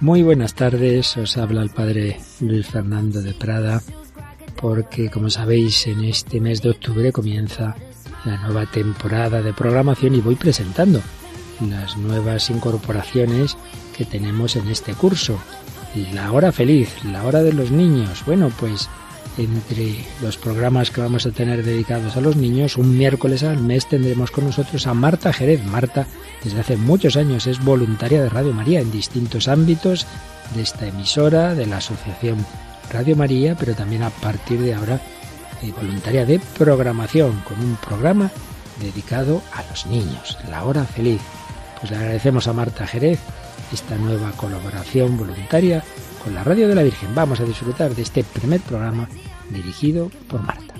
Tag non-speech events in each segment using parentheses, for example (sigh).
Muy buenas tardes, os habla el padre Luis Fernando de Prada, porque como sabéis en este mes de octubre comienza la nueva temporada de programación y voy presentando las nuevas incorporaciones que tenemos en este curso. La hora feliz, la hora de los niños. Bueno, pues entre los programas que vamos a tener dedicados a los niños, un miércoles al mes tendremos con nosotros a Marta Jerez. Marta, desde hace muchos años, es voluntaria de Radio María en distintos ámbitos de esta emisora, de la Asociación Radio María, pero también a partir de ahora eh, voluntaria de programación, con un programa dedicado a los niños, La Hora Feliz. Pues le agradecemos a Marta Jerez esta nueva colaboración voluntaria con la Radio de la Virgen. Vamos a disfrutar de este primer programa dirigido por Marta.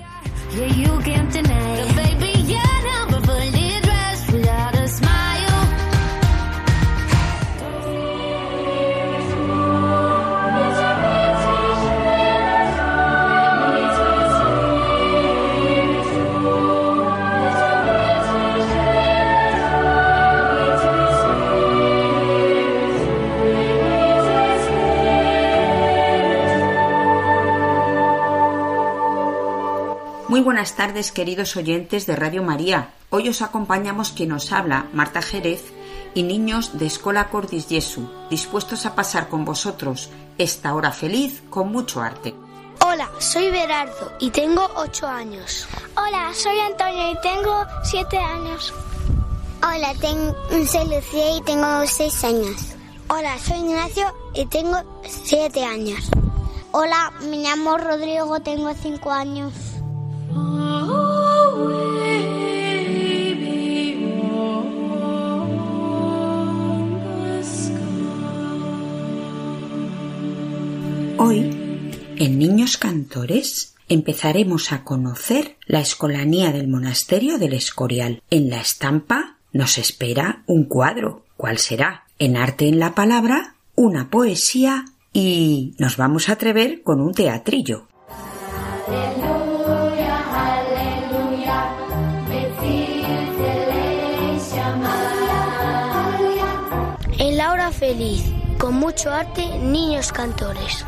Buenas tardes, queridos oyentes de Radio María. Hoy os acompañamos quien nos habla, Marta Jerez, y niños de Escola Cordis Jesu, dispuestos a pasar con vosotros esta hora feliz con mucho arte. Hola, soy Berardo y tengo 8 años. Hola, soy Antonio y tengo siete años. Hola, tengo, soy Lucía y tengo seis años. Hola, soy Ignacio y tengo siete años. Hola, me llamo Rodrigo, tengo cinco años. Hoy, en Niños Cantores, empezaremos a conocer la escolanía del monasterio del Escorial. En la estampa nos espera un cuadro. ¿Cuál será? En arte en la palabra, una poesía y nos vamos a atrever con un teatrillo. En la hora feliz, con mucho arte, niños cantores.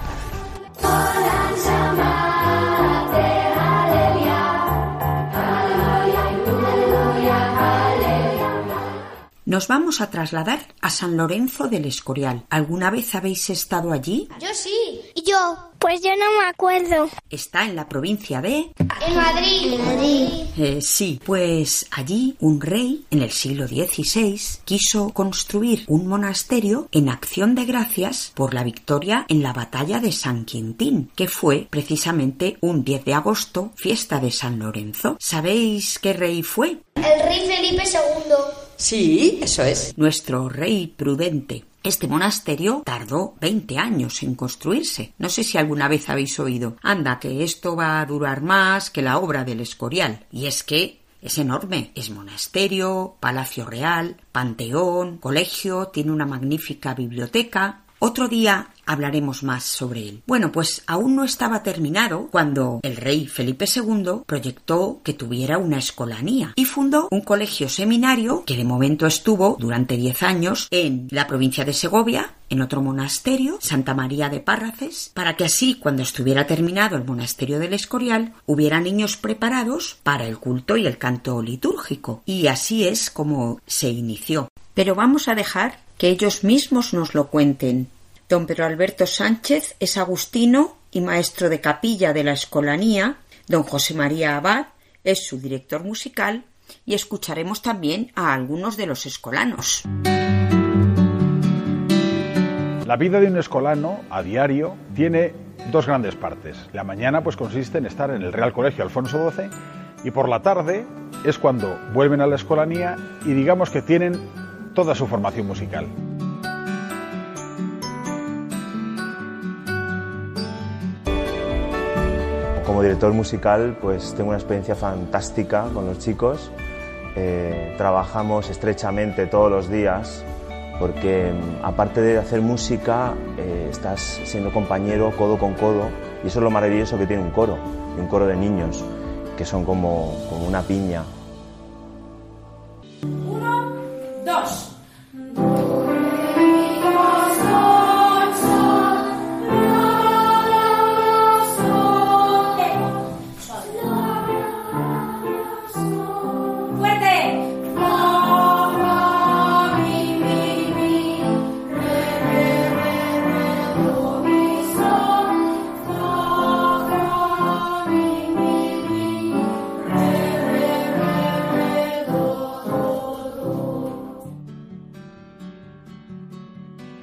Nos vamos a trasladar a San Lorenzo del Escorial. ¿Alguna vez habéis estado allí? Yo sí. ¿Y yo? Pues yo no me acuerdo. Está en la provincia de... En Madrid. En Madrid. Eh, sí, pues allí un rey en el siglo XVI quiso construir un monasterio en acción de gracias por la victoria en la batalla de San Quintín, que fue precisamente un 10 de agosto, fiesta de San Lorenzo. ¿Sabéis qué rey fue? El rey Felipe II. Sí, eso es. Nuestro rey prudente. Este monasterio tardó 20 años en construirse. No sé si alguna vez habéis oído. Anda, que esto va a durar más que la obra del Escorial. Y es que es enorme. Es monasterio, palacio real, panteón, colegio, tiene una magnífica biblioteca. Otro día hablaremos más sobre él. Bueno, pues aún no estaba terminado cuando el rey Felipe II proyectó que tuviera una escolanía y fundó un colegio seminario que de momento estuvo durante 10 años en la provincia de Segovia, en otro monasterio, Santa María de Párraces, para que así, cuando estuviera terminado el monasterio del Escorial, hubiera niños preparados para el culto y el canto litúrgico. Y así es como se inició. Pero vamos a dejar que ellos mismos nos lo cuenten. Don Pedro Alberto Sánchez es agustino y maestro de capilla de la Escolanía. Don José María Abad es su director musical y escucharemos también a algunos de los escolanos. La vida de un escolano a diario tiene dos grandes partes. La mañana pues consiste en estar en el Real Colegio Alfonso XII y por la tarde es cuando vuelven a la escolanía y digamos que tienen toda su formación musical. Como director musical, pues tengo una experiencia fantástica con los chicos. Eh, trabajamos estrechamente todos los días porque mm, aparte de hacer música, eh, estás siendo compañero codo con codo y eso es lo maravilloso que tiene un coro, y un coro de niños, que son como, como una piña. us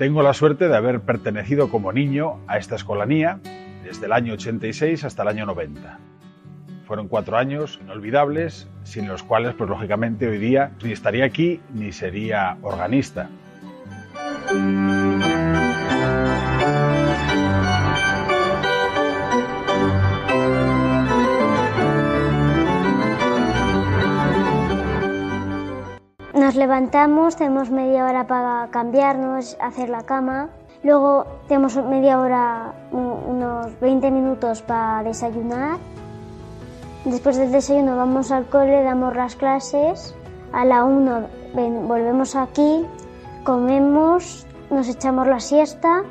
Tengo la suerte de haber pertenecido como niño a esta escolanía desde el año 86 hasta el año 90. Fueron cuatro años inolvidables, sin los cuales, pues lógicamente, hoy día ni estaría aquí ni sería organista. Levantamos, tenemos media hora para cambiarnos, hacer la cama. Luego tenemos media hora, unos 20 minutos para desayunar. Después del desayuno vamos al cole, damos las clases. A la 1 volvemos aquí, comemos, nos echamos la siesta.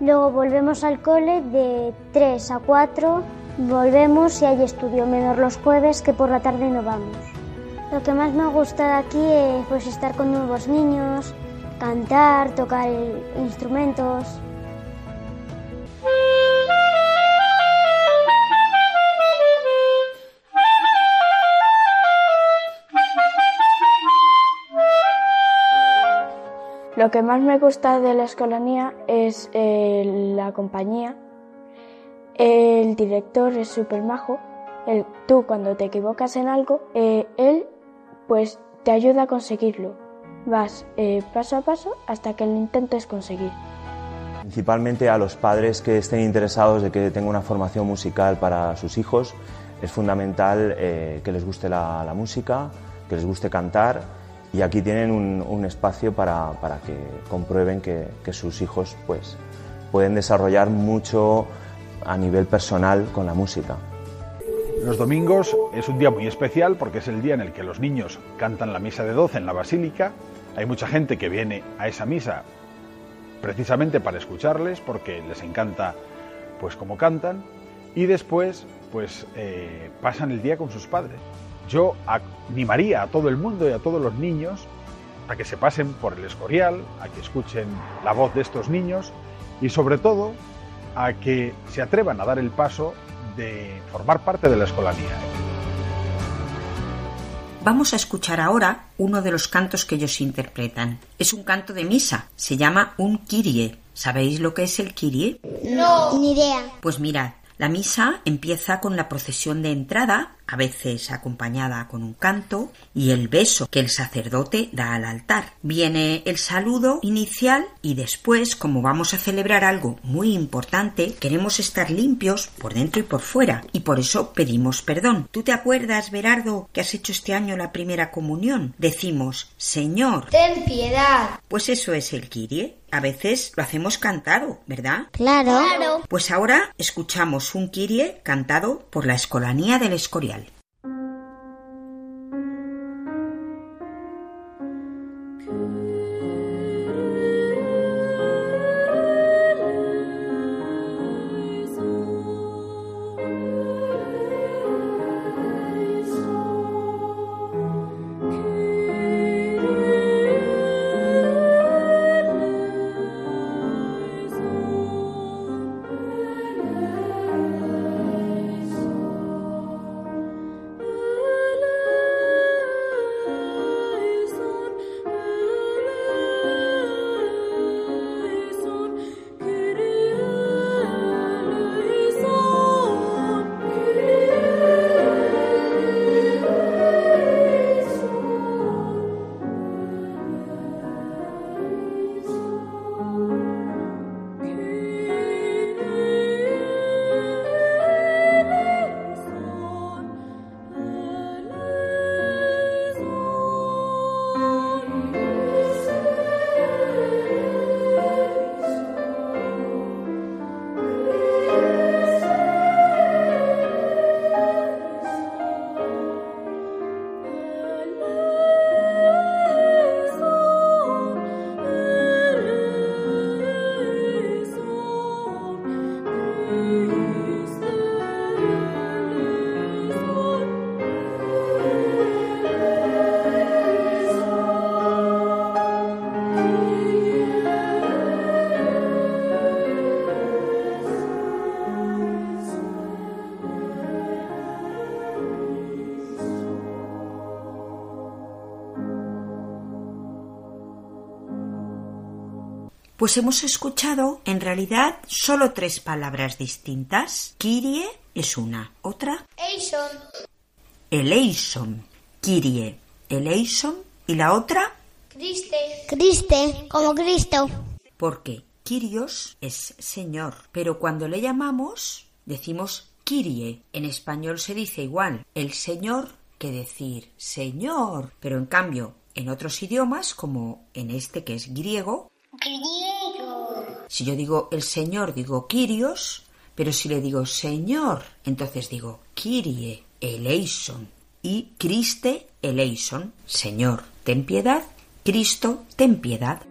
Luego volvemos al cole de 3 a 4. Volvemos y hay estudio, menos los jueves que por la tarde no vamos. Lo que más me gusta de aquí es pues, estar con nuevos niños, cantar, tocar instrumentos. Lo que más me gusta de la escolanía es eh, la compañía. El director es súper majo. El, tú cuando te equivocas en algo, eh, él pues te ayuda a conseguirlo. Vas eh, paso a paso hasta que lo intentes conseguir. Principalmente a los padres que estén interesados de que tenga una formación musical para sus hijos, es fundamental eh, que les guste la, música, que les guste cantar y aquí tienen un, espacio para, que comprueben que, que, sus hijos pues, pueden desarrollar mucho a nivel personal con la música. Los domingos es un día muy especial porque es el día en el que los niños cantan la misa de 12 en la basílica. Hay mucha gente que viene a esa misa precisamente para escucharles porque les encanta pues cómo cantan y después pues eh, pasan el día con sus padres. Yo animaría a todo el mundo y a todos los niños a que se pasen por el Escorial, a que escuchen la voz de estos niños y sobre todo a que se atrevan a dar el paso de formar parte de la escolanía. Vamos a escuchar ahora uno de los cantos que ellos interpretan. Es un canto de misa, se llama un kirie. ¿Sabéis lo que es el kirie? No, ni idea. Pues mirad, la misa empieza con la procesión de entrada, a veces acompañada con un canto, y el beso que el sacerdote da al altar. Viene el saludo inicial y después, como vamos a celebrar algo muy importante, queremos estar limpios por dentro y por fuera, y por eso pedimos perdón. ¿Tú te acuerdas, Berardo, que has hecho este año la primera comunión? Decimos, Señor, ten piedad. Pues eso es el kirie a veces lo hacemos cantado, ¿verdad? Claro. Pues ahora escuchamos un kirie cantado por la Escolanía del Escorial. Pues hemos escuchado en realidad solo tres palabras distintas. Kirie es una, otra Eison. eleison. Kirie, eleison y la otra Criste. Criste, como Cristo. porque Kyrios es Señor, pero cuando le llamamos decimos Kyrie. En español se dice igual el Señor que decir Señor, pero en cambio en otros idiomas, como en este que es griego, Griego. Si yo digo el Señor digo Kyrios, pero si le digo Señor, entonces digo Kyrie eleison y Christe eleison, Señor, ten piedad, Cristo, ten piedad.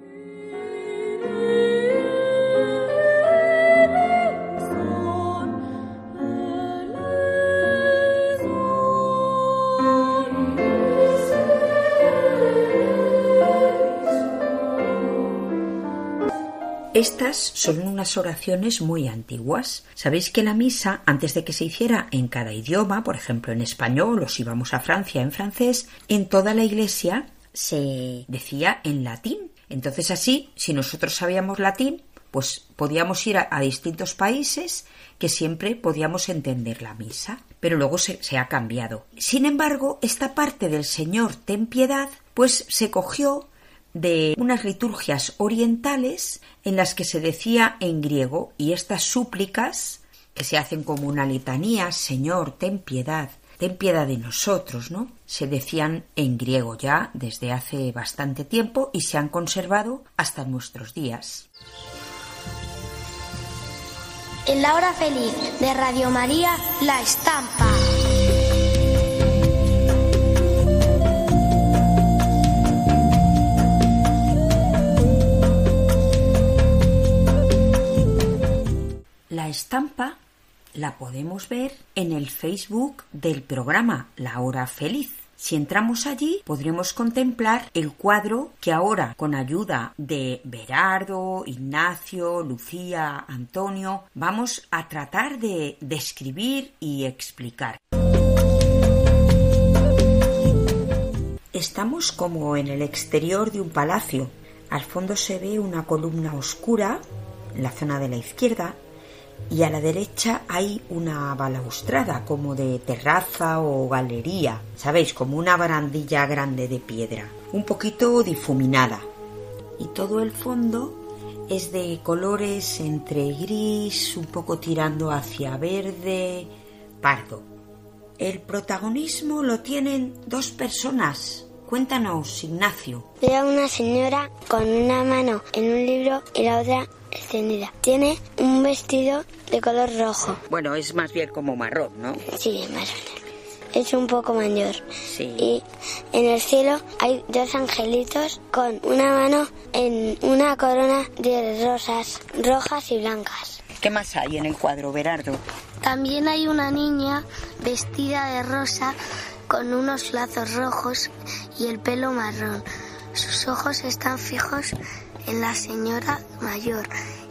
Estas son unas oraciones muy antiguas. Sabéis que la misa, antes de que se hiciera en cada idioma, por ejemplo en español o si vamos a Francia en francés, en toda la iglesia se decía en latín. Entonces así, si nosotros sabíamos latín, pues podíamos ir a, distintos países que siempre podíamos entender la misa. Pero luego se ha cambiado. Sin embargo, esta parte del Señor, ten piedad, pues se cogió de unas liturgias orientales en las que se decía en griego y estas súplicas que se hacen como una litanía, Señor, ten piedad, ten piedad de nosotros, ¿no? Se decían en griego ya desde hace bastante tiempo y se han conservado hasta nuestros días. En la hora feliz de Radio María, La Estampa. La estampa la podemos ver en el Facebook del programa La Hora Feliz. Si entramos allí podremos contemplar el cuadro que ahora, con ayuda de Berardo, Ignacio, Lucía, Antonio, vamos a tratar de describir y explicar. Estamos como en el exterior de un palacio. Al fondo se ve una columna oscura en la zona de la izquierda y a la derecha hay una balaustrada como de terraza o galería, ¿sabéis? Como una barandilla grande de piedra, un poquito difuminada. Y todo el fondo es de colores entre gris, un poco tirando hacia verde, pardo. El protagonismo lo tienen dos personas. Cuéntanos, Ignacio. Veo a una señora con una mano en un libro y la otra extendida. Tiene un vestido de color rojo. Bueno, es más bien como marrón, ¿no? Sí, más o menos. Es un poco mayor. Sí. Y en el cielo hay dos angelitos con una mano en una corona de rosas rojas y blancas. ¿Qué más hay en el cuadro, Berardo? También hay una niña vestida de rosa con unos lazos rojos y el pelo marrón. Sus ojos están fijos en la señora mayor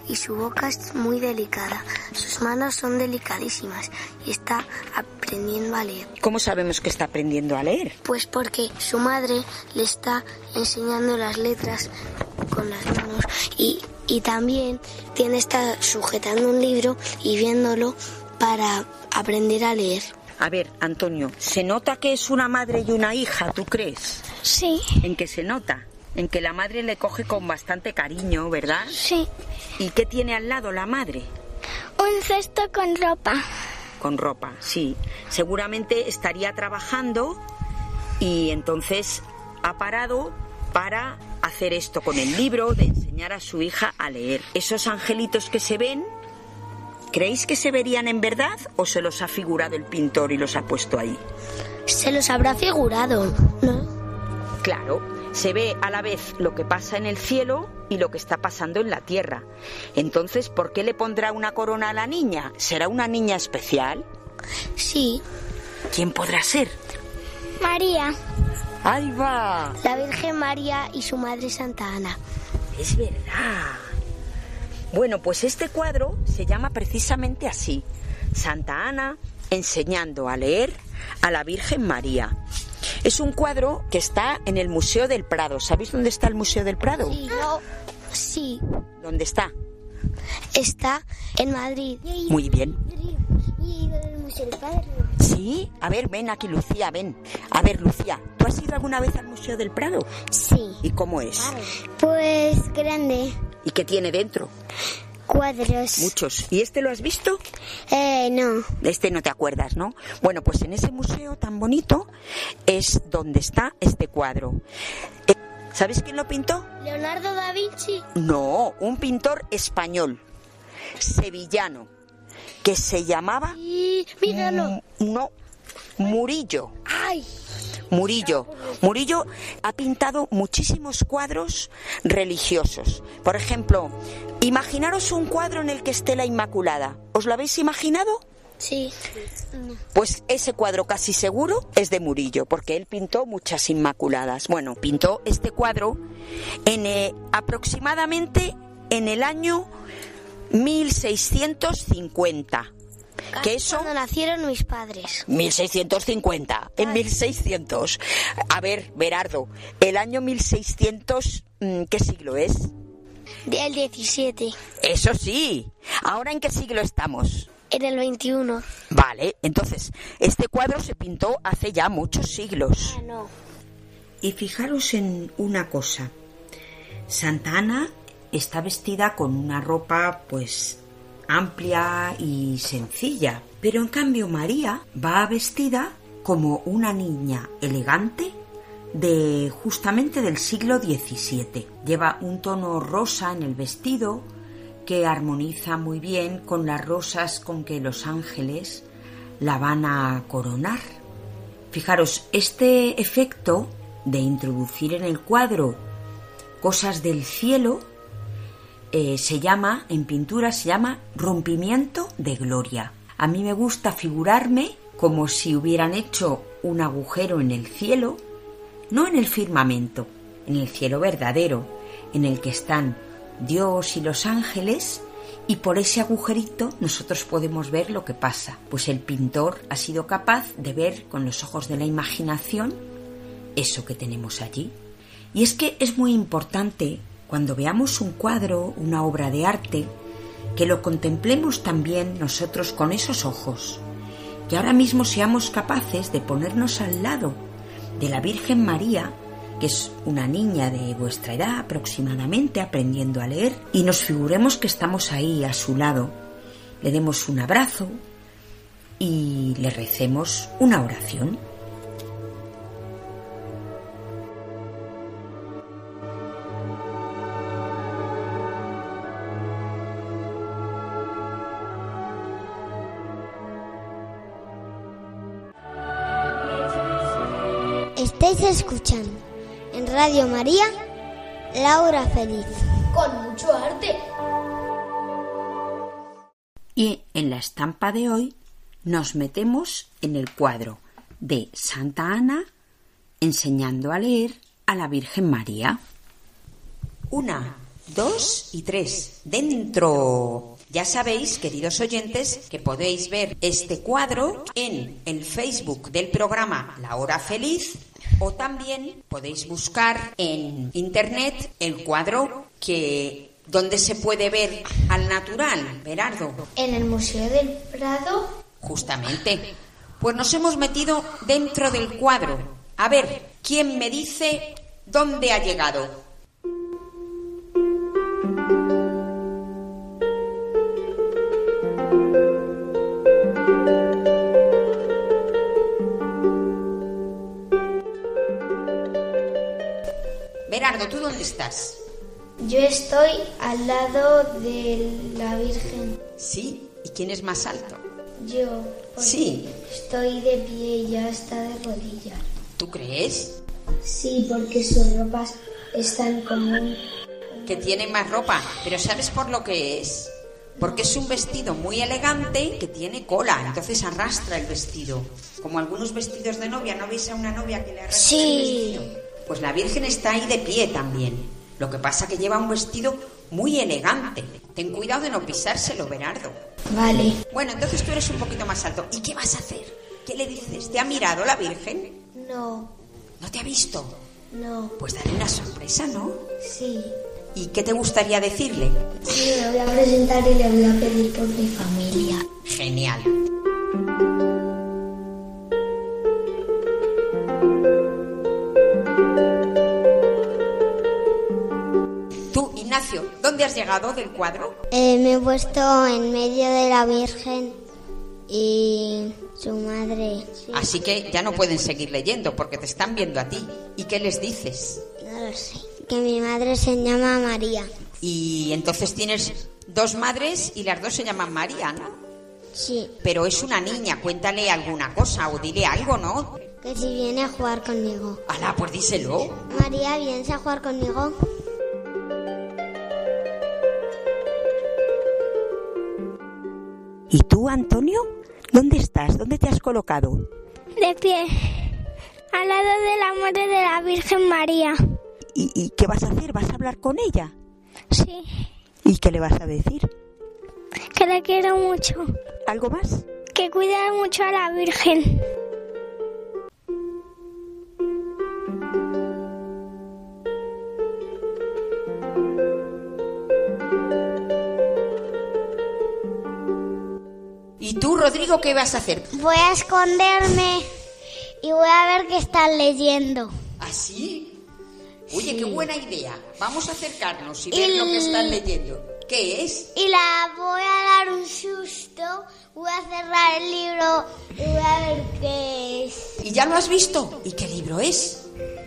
y su boca es muy delicada. Sus manos son delicadísimas y está aprendiendo a leer. ¿Cómo sabemos que está aprendiendo a leer? Pues porque su madre le está enseñando las letras con las manos y, y también tiene está sujetando un libro y viéndolo para aprender a leer. A ver, Antonio, ¿se nota que es una madre y una hija, tú crees? Sí, ¿En qué se nota? En que la madre le coge con bastante cariño, ¿verdad? sí. ¿Y qué tiene al lado la madre? Un cesto con ropa. Con ropa, sí. Seguramente estaría trabajando y entonces ha parado para hacer esto con el libro, de enseñar a su hija a leer. Esos angelitos que se ven, ¿creéis que se verían en verdad o se los ha figurado el pintor y los ha puesto ahí? Se los habrá figurado, ¿no? Claro, se ve a la vez lo que pasa en el cielo y lo que está pasando en la tierra. Entonces, ¿por qué le pondrá una corona a la niña? ¿Será una niña especial? Sí, ¿Quién podrá ser? María. ¡Ahí va! la Virgen María y su madre Santa Ana. Es verdad. Bueno, pues este cuadro se llama precisamente así. Santa Ana enseñando a leer a la Virgen María. Es un cuadro que está en el Museo del Prado. ¿Sabéis dónde está el Museo del Prado? Yo, Sí, ¿Dónde está? está en Madrid. Muy bien. Y el Museo del. Sí, a ver, ven aquí, Lucía, ven. A ver, Lucía, ¿tú has ido alguna vez al Museo del Prado? Sí. ¿Y cómo es? Pues grande. ¿Y qué tiene dentro? Cuadros. Muchos. ¿Y este lo has visto? Eh, no. Este no te acuerdas, ¿no? Bueno, pues en ese museo tan bonito es donde está este cuadro. Eh, ¿Sabes quién lo pintó? Leonardo da Vinci. No, un pintor español, sevillano, que se llamaba... Y míralo. No, Murillo. ¡Ay! Murillo. Murillo ha pintado muchísimos cuadros religiosos. Por ejemplo, imaginaros un cuadro en el que esté la Inmaculada. ¿Os lo habéis imaginado? Sí. Pues ese cuadro casi seguro es de Murillo, porque él pintó muchas Inmaculadas. Bueno, pintó este cuadro en eh, aproximadamente en el año 1650. Que eso Cuando nacieron mis padres. 1650, en 1600. A ver, Berardo, el año 1600, mm, ¿qué siglo es? Del 17. Eso sí. ¿Ahora en qué siglo estamos? En el 21. Vale, entonces, este cuadro se pintó hace ya muchos siglos. Ah, no. Y fijaros en una cosa. Santa Ana está vestida con una ropa pues amplia y sencilla, pero en cambio María va vestida como una niña elegante de justamente del siglo XVII. Lleva un tono rosa en el vestido que armoniza muy bien con las rosas con que los ángeles la van a coronar. Fijaros, este efecto de introducir en el cuadro cosas del cielo eh, se llama, en pintura se llama rompimiento de gloria. A mí me gusta figurarme como si hubieran hecho un agujero en el cielo, no en el firmamento, en el cielo verdadero, en el que están Dios y los ángeles, y por ese agujerito nosotros podemos ver lo que pasa. Pues el pintor ha sido capaz de ver con los ojos de la imaginación eso que tenemos allí. Y es que es muy importante cuando veamos un cuadro, una obra de arte, que lo contemplemos también nosotros con esos ojos, que ahora mismo seamos capaces de ponernos al lado de la Virgen María, que es una niña de vuestra edad aproximadamente aprendiendo a leer, y nos figuremos que estamos ahí a su lado, le demos un abrazo y le recemos una oración. Estáis escuchando en Radio María Laura Feliz. Con mucho arte. Y en la estampa de hoy nos metemos en el cuadro de Santa Ana enseñando a leer a la Virgen María. Una, dos y tres. Dentro. Ya sabéis, queridos oyentes, que podéis ver este cuadro en el Facebook del programa La Hora Feliz o también podéis buscar en internet el cuadro que donde se puede ver al natural, Berardo. En el Museo del Prado. Justamente. Pues nos hemos metido dentro del cuadro. A ver, ¿quién me dice dónde ha llegado? Berardo, ¿tú dónde estás? Yo estoy al lado de la Virgen. Sí, ¿y quién es más alto? Yo. porque Sí. Estoy de pie y ya está de rodillas. ¿Tú crees Sí, porque sus ropas están como que tiene más ropa? Pero ¿sabes por lo que es? Porque es un vestido muy elegante que tiene cola, entonces arrastra el vestido. Como algunos vestidos de novia, ¿no veis a una novia que le arrastra Sí. el vestido? Pues la Virgen está ahí de pie también. Lo que pasa que lleva un vestido muy elegante. Ten cuidado de no pisárselo, Bernardo. Vale. Bueno, entonces tú eres un poquito más alto. ¿Y qué vas a hacer? ¿Qué le dices? ¿Te ha mirado la Virgen? No, ¿No te ha visto? no, Pues dale una sorpresa, ¿no? sí. ¿Y qué te gustaría decirle? Sí, me voy a presentar y le voy a pedir por mi familia. Genial. ¿Dónde has llegado del cuadro? Eh, me he puesto en medio de la Virgen y su madre. Sí, Así que ya no pueden seguir leyendo porque te están viendo a ti. ¿Y qué les dices? no lo sé. Que mi madre se llama María. Y entonces tienes dos madres y las dos se llaman María, ¿no? Sí, Pero es una niña, cuéntale alguna cosa o dile algo, ¿no? que si viene a jugar conmigo. Alá, pues díselo. María, ¿vienes a jugar conmigo? ¿Y tú, Antonio? ¿Dónde estás? ¿Dónde te has colocado? De pie, al lado de la madre de la Virgen María. ¿Y, y qué vas a hacer? ¿Vas a hablar con ella? Sí, ¿Y qué le vas a decir? que la quiero mucho. ¿Algo más? Que cuida mucho a la Virgen. Rodrigo, qué vas a hacer? Voy a esconderme y voy a ver qué están leyendo. ¿Así? Oye, qué buena idea. Vamos a acercarnos y Y ver lo que están leyendo. ¿Qué es? Y la voy a dar un susto, voy a cerrar el libro y voy a ver qué es. ¿Y ya lo has visto? ¿Y qué libro es?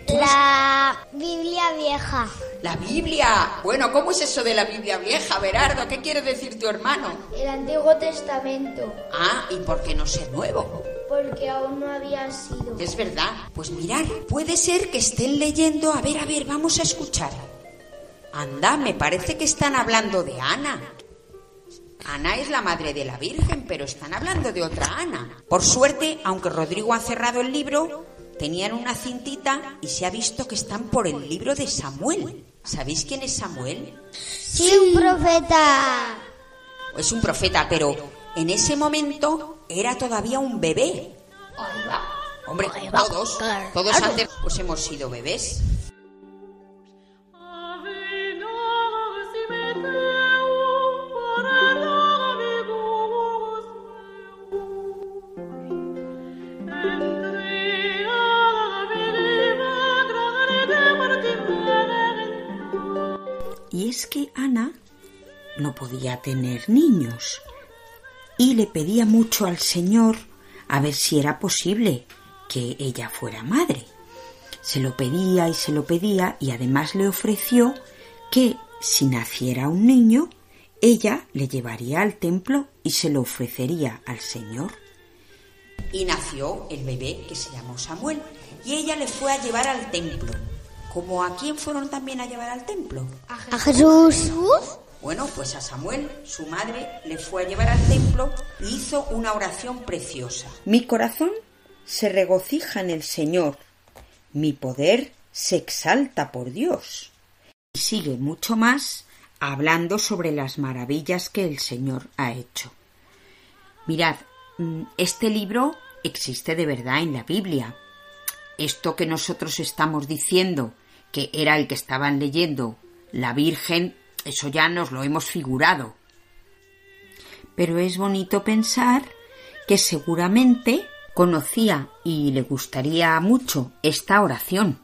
La Biblia vieja. La Biblia. Bueno, ¿cómo es eso de la Biblia vieja, Berardo? ¿Qué quiere decir tu hermano? El Antiguo Testamento, Ah, ¿y por qué no ser nuevo? porque aún no había sido. Es verdad. Pues mirar, puede ser que estén leyendo. A ver, a ver, vamos a escuchar. Anda, me parece que están hablando de Ana. Ana es la madre de la Virgen, pero están hablando de otra Ana. Por suerte, aunque Rodrigo ha cerrado el libro, tenían una cintita y se ha visto que están por el libro de Samuel. ¿Sabéis quién es Samuel? Sí, un profeta. Es un profeta, pero en ese momento era todavía un bebé. Hombre, todos, todos antes pues hemos sido bebés. Y es que Ana no podía tener niños y le pedía mucho al Señor a ver si era posible que ella fuera madre. Se lo pedía y se lo pedía y además le ofreció que si naciera un niño, ella le llevaría al templo y se lo ofrecería al Señor. Y nació el bebé que se llamó Samuel y ella le fue a llevar al templo. ¿Como a quién fueron también a llevar al templo? A Jesús. Bueno, pues a Samuel, su madre, le fue a llevar al templo y hizo una oración preciosa. Mi corazón se regocija en el Señor, mi poder se exalta por Dios. Y sigue mucho más hablando sobre las maravillas que el Señor ha hecho. Mirad, mm, este libro existe de verdad en la Biblia. Esto que nosotros estamos diciendo, que era el que estaban leyendo la Virgen, eso ya nos lo hemos figurado. Pero es bonito pensar que seguramente conocía y le gustaría mucho esta oración.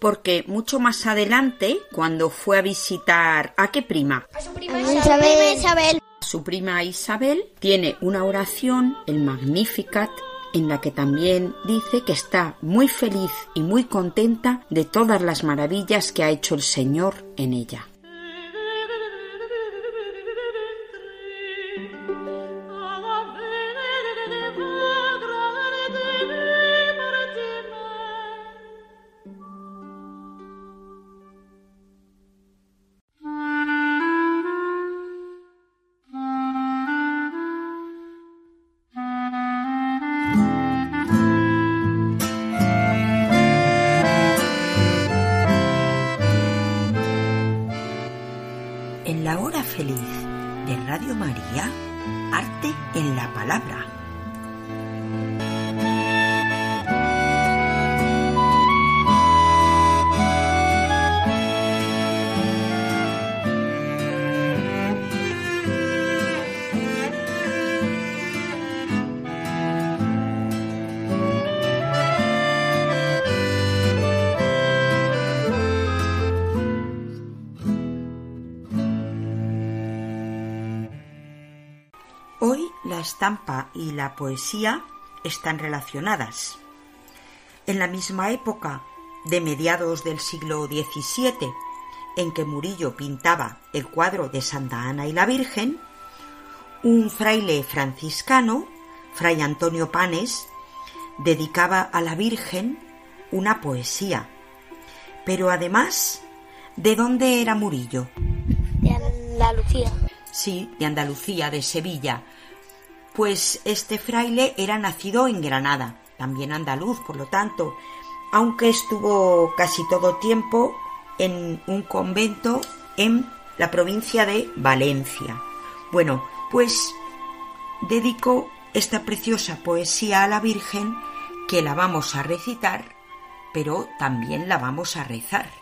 Porque mucho más adelante, cuando fue a visitar a qué prima, Isabel. Isabel. su prima Isabel, tiene una oración, el Magnificat, en la que también dice que está muy feliz y muy contenta de todas las maravillas que ha hecho el Señor en ella. Estampa y la poesía están relacionadas. En la misma época, de mediados del siglo XVII, en que Murillo pintaba el cuadro de Santa Ana y la Virgen, un fraile franciscano, Fray Antonio Panes, dedicaba a la Virgen una poesía. Pero además, ¿de dónde era Murillo? De Andalucía. Sí, de Andalucía, de Sevilla. Pues este fraile era nacido en Granada, también andaluz, por lo tanto, aunque estuvo casi todo tiempo en un convento en la provincia de Valencia. Bueno, pues dedicó esta preciosa poesía a la Virgen que la vamos a recitar, pero también la vamos a rezar.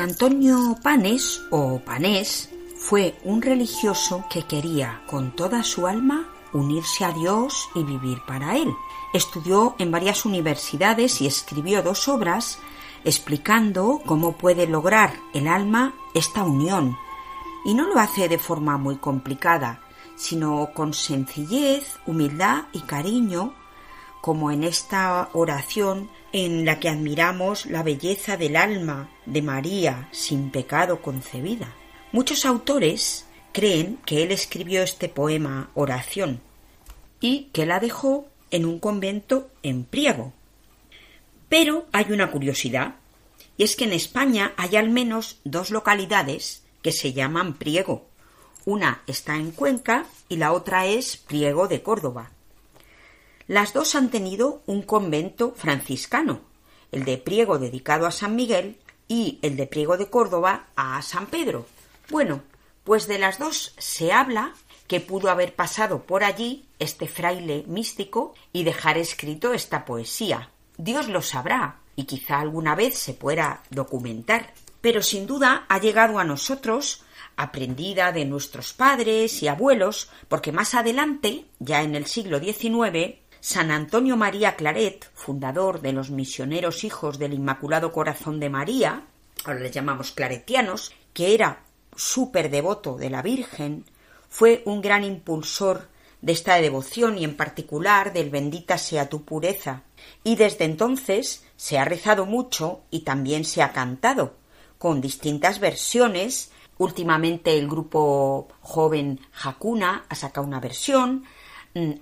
Antonio Panes o Panés fue un religioso que quería con toda su alma unirse a Dios y vivir para Él. Estudió en varias universidades y escribió dos obras explicando cómo puede lograr el alma esta unión. Y no lo hace de forma muy complicada, sino con sencillez, humildad y cariño, como en esta oración en la que admiramos la belleza del alma de María sin pecado concebida. Muchos autores creen que él escribió este poema oración y que la dejó en un convento en Priego. Pero hay una curiosidad, y es que en España hay al menos dos localidades que se llaman Priego. Una está en Cuenca y la otra es Priego de Córdoba. Las dos han tenido un convento franciscano, el de Priego dedicado a San Miguel y el de Priego de Córdoba a San Pedro. Bueno, pues de las dos se habla que pudo haber pasado por allí este fraile místico y dejar escrito esta poesía. Dios lo sabrá y quizá alguna vez se pueda documentar. Pero sin duda ha llegado a nosotros aprendida de nuestros padres y abuelos, porque más adelante, ya en el siglo XIX, San Antonio María Claret, fundador de los misioneros hijos del Inmaculado Corazón de María, ahora les llamamos claretianos, que era súper devoto de la Virgen, fue un gran impulsor de esta devoción y en particular del bendita sea tu pureza. Y desde entonces se ha rezado mucho y también se ha cantado, con distintas versiones. Últimamente el grupo joven Hakuna ha sacado una versión,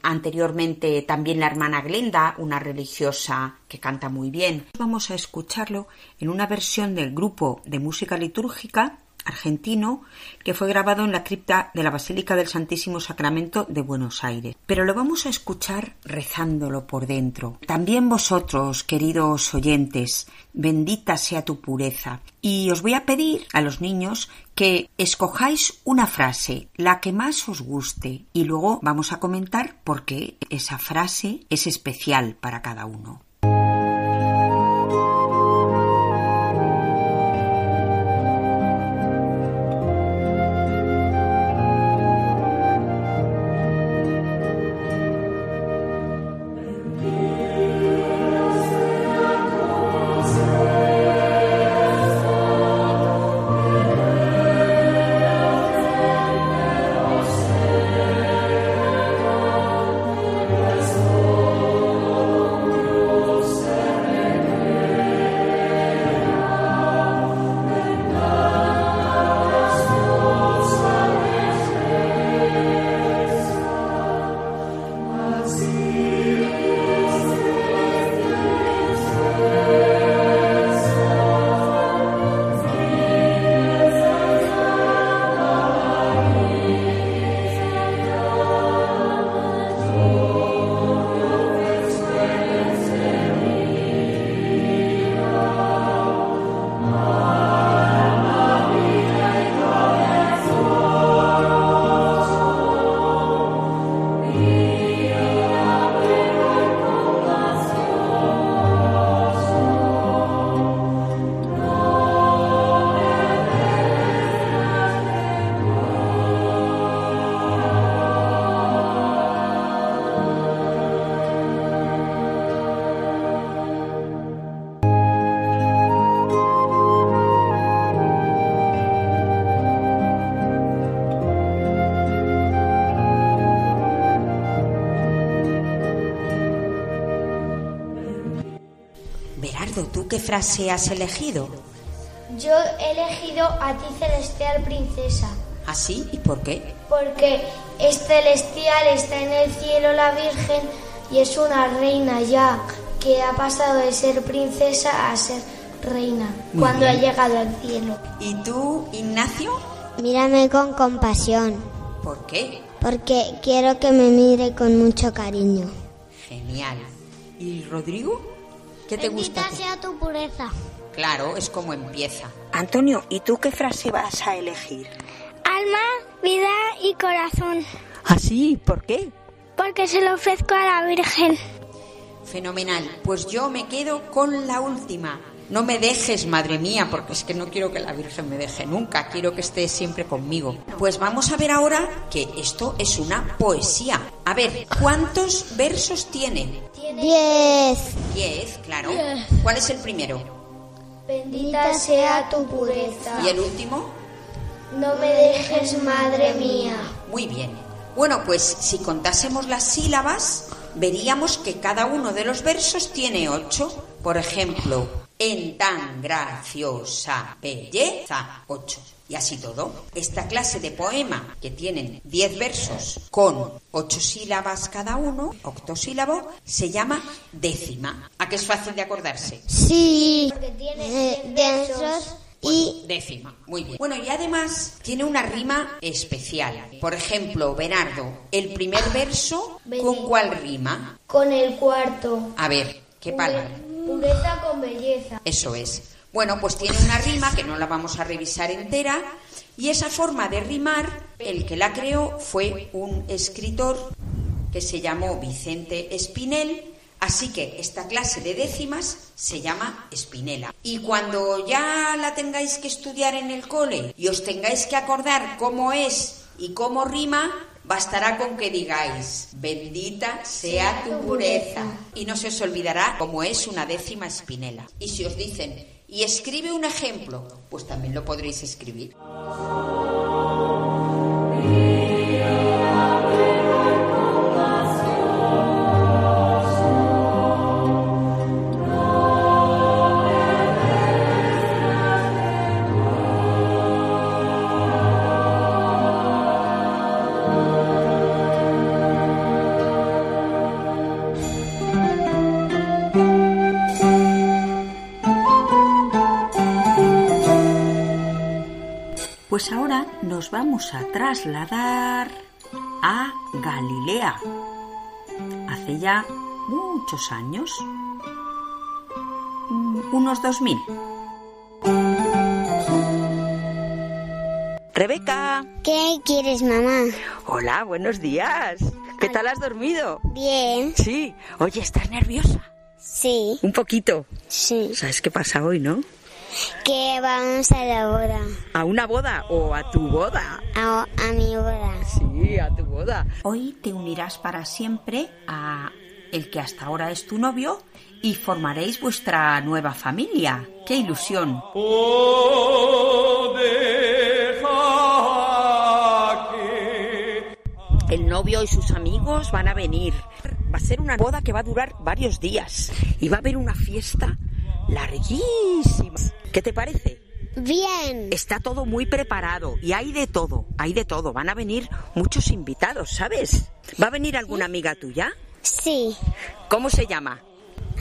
Anteriormente también la hermana Glenda, una religiosa que canta muy bien. Vamos a escucharlo en una versión del grupo de música litúrgica argentino que fue grabado en la cripta de la Basílica del Santísimo Sacramento de Buenos Aires. Pero lo vamos a escuchar rezándolo por dentro. También vosotros, queridos oyentes, bendita sea tu pureza. Y os voy a pedir a los niños que escojáis una frase, la que más os guste, y luego vamos a comentar por qué esa frase es especial para cada uno. ¿Tú qué frase has elegido? Yo he elegido a ti celestial princesa, ¿Así? ¿Y por qué? porque es celestial, está en el cielo la Virgen y es una reina ya que ha pasado de ser princesa a ser reina Muy cuando bien. ha llegado al cielo. ¿Y tú, Ignacio? Mírame con compasión, ¿Por qué? porque quiero que me mire con mucho cariño. Genial. ¿Y Rodrigo? ¿Qué te gusta? sea tu pureza. Claro, es como empieza. Antonio, ¿y tú qué frase vas a elegir? Alma, vida y corazón, ¿Así? ¿Por qué? porque se lo ofrezco a la Virgen. Fenomenal. Pues yo me quedo con la última. No me dejes, madre mía, porque es que no quiero que la Virgen me deje nunca. Quiero que esté siempre conmigo. Pues vamos a ver ahora que esto es una poesía. A ver, ¿cuántos versos tiene? Diez. Diez, claro. ¿Cuál es el primero? Bendita sea tu pureza. ¿Y el último? No me dejes, madre mía. Muy bien. Bueno, pues si contásemos las sílabas, veríamos que cada uno de los versos tiene ocho. Por ejemplo, en tan graciosa belleza, ocho. Y así todo. Esta clase de poema, que tienen diez versos con ocho sílabas cada uno, octosílabo, se llama décima. ¿A qué es fácil de acordarse? Sí. Porque tiene Eh, densos y Décima, muy bien. Bueno, y además tiene una rima especial. Por ejemplo, Bernardo, el primer verso, ¿con cuál rima? con el cuarto. A ver, ¿qué palabra? Con belleza. Eso es. Bueno, pues tiene una rima que no la vamos a revisar entera. Y esa forma de rimar, el que la creó fue un escritor que se llamó Vicente Espinel. Así que esta clase de décimas se llama Espinela. Y cuando ya la tengáis que estudiar en el cole y os tengáis que acordar cómo es y cómo rima, bastará con que digáis, bendita sea tu pureza. Y no se os olvidará cómo es una décima espinela. Y si os dicen, y escribe un ejemplo, pues también lo podréis escribir. Vamos a trasladar a Galilea. Hace ya muchos años, mm, unos 2000. Rebeca, ¿qué quieres, mamá? hola, buenos días. ¿Qué tal has dormido? Bien. Sí. Oye, ¿estás nerviosa? Sí, Un poquito. sí. ¿Sabes qué pasa hoy, no? Que vamos a la boda. ¿A una boda o a tu boda? A, a mi boda. Sí, a tu boda. Hoy te unirás para siempre a el que hasta ahora es tu novio y formaréis vuestra nueva familia. ¡Qué ilusión! El novio y sus amigos van a venir. Va a ser una boda que va a durar varios días y va a haber una fiesta larguísima. ¿Qué te parece? Bien. Está todo muy preparado y hay de todo, hay de todo. Van a venir muchos invitados, ¿sabes? ¿Va a venir alguna amiga tuya? Sí, ¿Cómo se llama?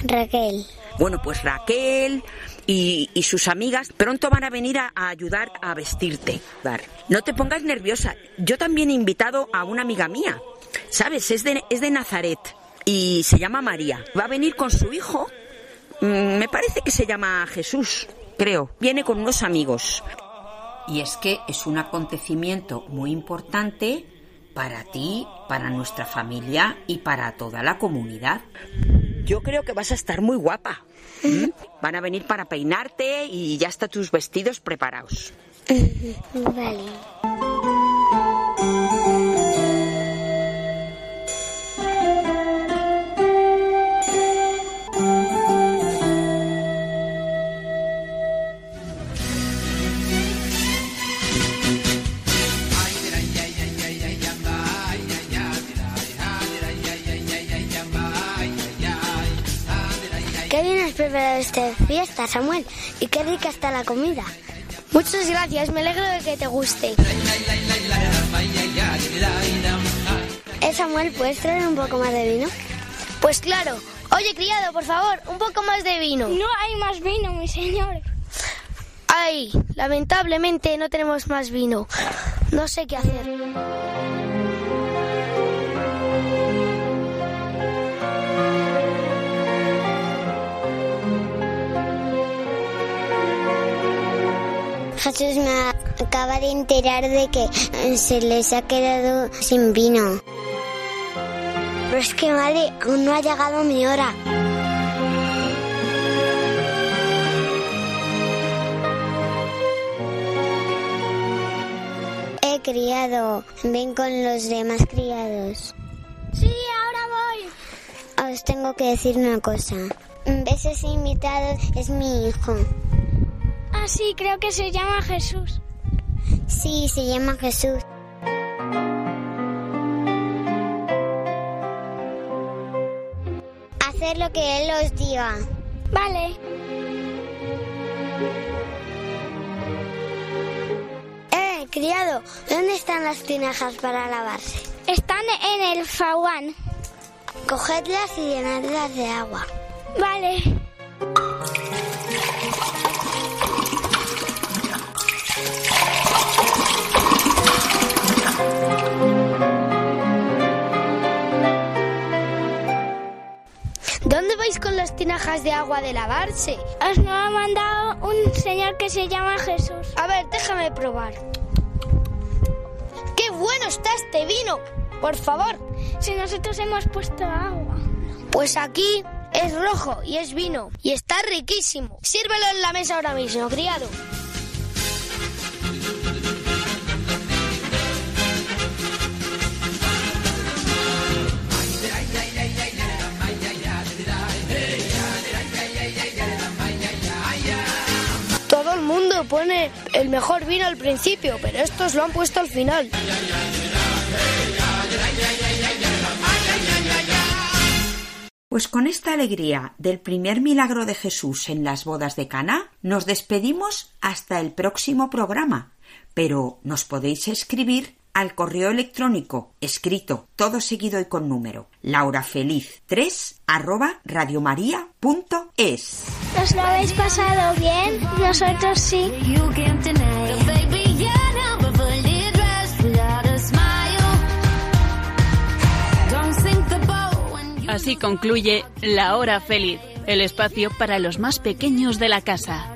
Raquel. Bueno, pues Raquel y, y sus amigas pronto van a venir a, a ayudar a vestirte. Dar. No te pongas nerviosa. Yo también he invitado a una amiga mía. ¿Sabes? Es de, es de Nazaret y se llama María. Va a venir con su hijo. Mm, Me parece que se llama Jesús, creo. Viene con unos amigos. Y es que es un acontecimiento muy importante para ti, para nuestra familia y para toda la comunidad. Yo creo que vas a estar muy guapa. ¿Mm? Van a venir para peinarte y ya están tus vestidos preparados. (laughs) Vale. ¿Qué bien has preparado esta fiesta, Samuel. Y qué rica está la comida. Muchas gracias, me alegro de que te guste. Eh, Samuel, ¿puedes traer un poco más de vino? Pues claro. Oye, criado, por favor, un poco más de vino. No hay más vino, mi señor. Ay, lamentablemente no tenemos más vino. No sé qué hacer. Jesús me acaba de enterar de que eh, se les ha quedado sin vino. Pero es que, madre, aún no ha llegado mi hora. He criado. Ven con los demás criados. Sí, ahora voy. Os tengo que decir una cosa. Ese invitado es mi hijo. Ah, sí, creo que se llama Jesús. Sí, se llama Jesús. Hacer lo que Él os diga. Vale. Eh, criado, ¿dónde están las tinajas para lavarse? Están en el faguán. Cogedlas y llenadlas de agua. Vale. Tinajas de agua de lavarse? Os lo ha mandado un señor que se llama Jesús. A ver, déjame probar. ¡Qué bueno está este vino! Por favor. Si nosotros hemos puesto agua. Pues aquí es rojo y es vino. Y está riquísimo. Sírvelo en la mesa ahora mismo, criado. Pone el mejor vino al principio, pero estos lo han puesto al final. Pues con esta alegría del primer milagro de Jesús en las bodas de Caná, nos despedimos hasta el próximo programa. Pero nos podéis escribir al correo electrónico escrito todo seguido y con número laurafeliz3 arroba radiomaria.es. ¿Os lo habéis pasado bien? Nosotros sí. Así concluye La Hora Feliz, el espacio para los más pequeños de la casa.